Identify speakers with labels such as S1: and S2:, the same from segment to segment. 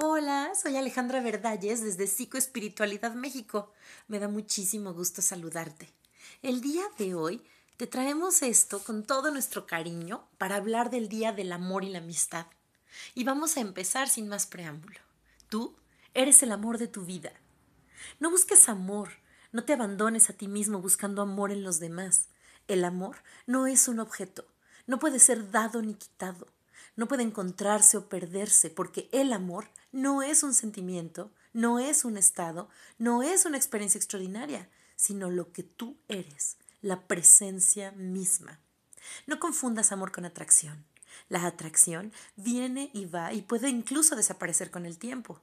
S1: Hola, soy Alejandra Verdalles desde Psicoespiritualidad México. Me da muchísimo gusto saludarte. El día de hoy te traemos esto con todo nuestro cariño para hablar del Día del Amor y la Amistad. Y vamos a empezar sin más preámbulo. Tú eres el amor de tu vida. No busques amor, no te abandones a ti mismo buscando amor en los demás. El amor no es un objeto, no puede ser dado ni quitado no puede encontrarse o perderse, porque el amor no es un sentimiento, no es un estado, no es una experiencia extraordinaria, sino lo que tú eres, la presencia misma. No confundas amor con atracción. La atracción viene y va y puede incluso desaparecer con el tiempo.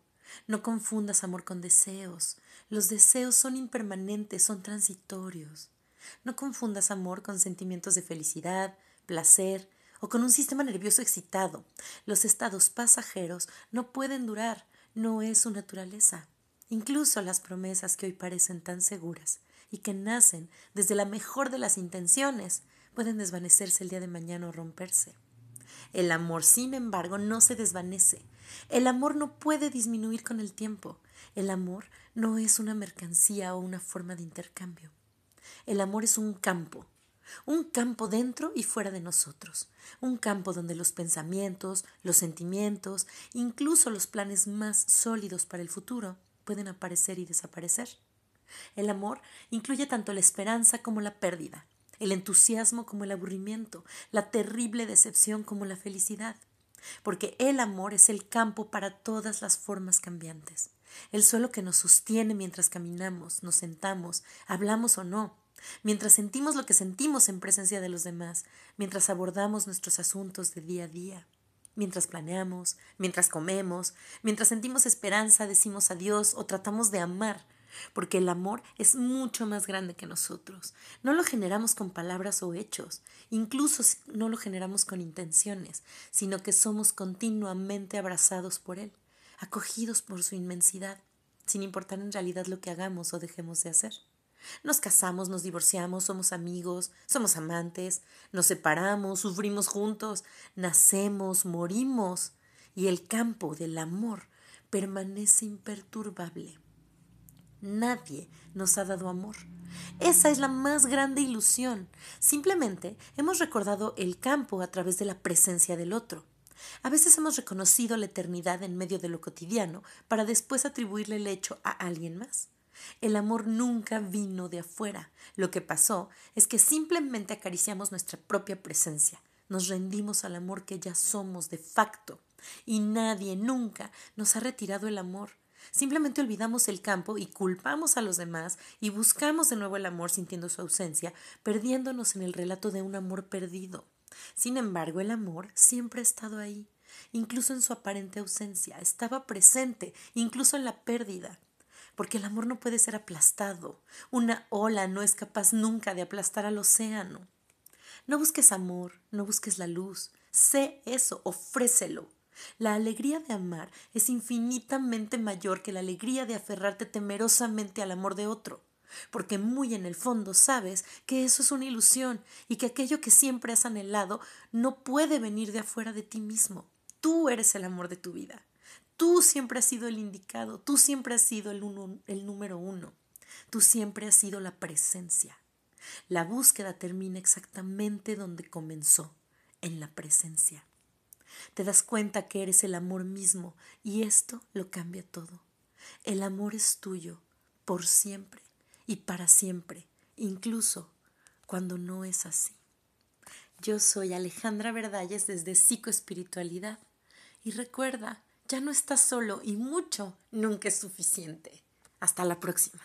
S1: No confundas amor con deseos. Los deseos son impermanentes, son transitorios. No confundas amor con sentimientos de felicidad, placer, o con un sistema nervioso excitado. Los estados pasajeros no pueden durar, no es su naturaleza. Incluso las promesas que hoy parecen tan seguras y que nacen desde la mejor de las intenciones pueden desvanecerse el día de mañana o romperse. El amor, sin embargo, no se desvanece. El amor no puede disminuir con el tiempo. El amor no es una mercancía o una forma de intercambio. El amor es un campo, un campo dentro y fuera de nosotros, un campo donde los pensamientos, los sentimientos, incluso los planes más sólidos para el futuro pueden aparecer y desaparecer. El amor incluye tanto la esperanza como la pérdida, el entusiasmo como el aburrimiento, la terrible decepción como la felicidad, porque el amor es el campo para todas las formas cambiantes, el suelo que nos sostiene mientras caminamos, nos sentamos, hablamos o no, mientras sentimos lo que sentimos en presencia de los demás, mientras abordamos nuestros asuntos de día a día, mientras planeamos, mientras comemos, mientras sentimos esperanza, decimos adiós o tratamos de amar, porque el amor es mucho más grande que nosotros. No lo generamos con palabras o hechos, incluso no lo generamos con intenciones, sino que somos continuamente abrazados por él, acogidos por su inmensidad, sin importar en realidad lo que hagamos o dejemos de hacer. Nos casamos, nos divorciamos, somos amigos, somos amantes, nos separamos, sufrimos juntos, nacemos, morimos, y el campo del amor permanece imperturbable. Nadie nos ha dado amor. Esa es la más grande ilusión. Simplemente hemos recordado el campo a través de la presencia del otro. A veces hemos reconocido la eternidad en medio de lo cotidiano para después atribuirle el hecho a alguien más. El amor nunca vino de afuera. Lo que pasó es que simplemente acariciamos nuestra propia presencia, nos rendimos al amor que ya somos de facto, y nadie nunca nos ha retirado el amor. Simplemente olvidamos el campo y culpamos a los demás y buscamos de nuevo el amor sintiendo su ausencia, perdiéndonos en el relato de un amor perdido. Sin embargo, el amor siempre ha estado ahí, incluso en su aparente ausencia, estaba presente, incluso en la pérdida porque el amor no puede ser aplastado. Una ola no es capaz nunca de aplastar al océano. No busques amor, no busques la luz. Sé eso, ofrécelo. La alegría de amar es infinitamente mayor que la alegría de aferrarte temerosamente al amor de otro, porque muy en el fondo sabes que eso es una ilusión y que aquello que siempre has anhelado no puede venir de afuera de ti mismo. Tú eres el amor de tu vida. Tú siempre has sido el indicado, tú siempre has sido el, el número uno, tú siempre has sido la presencia. La búsqueda termina exactamente donde comenzó, en la presencia. Te das cuenta que eres el amor mismo y esto lo cambia todo. El amor es tuyo por siempre y para siempre, incluso cuando no es así. Yo soy Alejandra Verdalles desde Psicoespiritualidad y recuerda ya no estás solo y mucho nunca es suficiente. Hasta la próxima.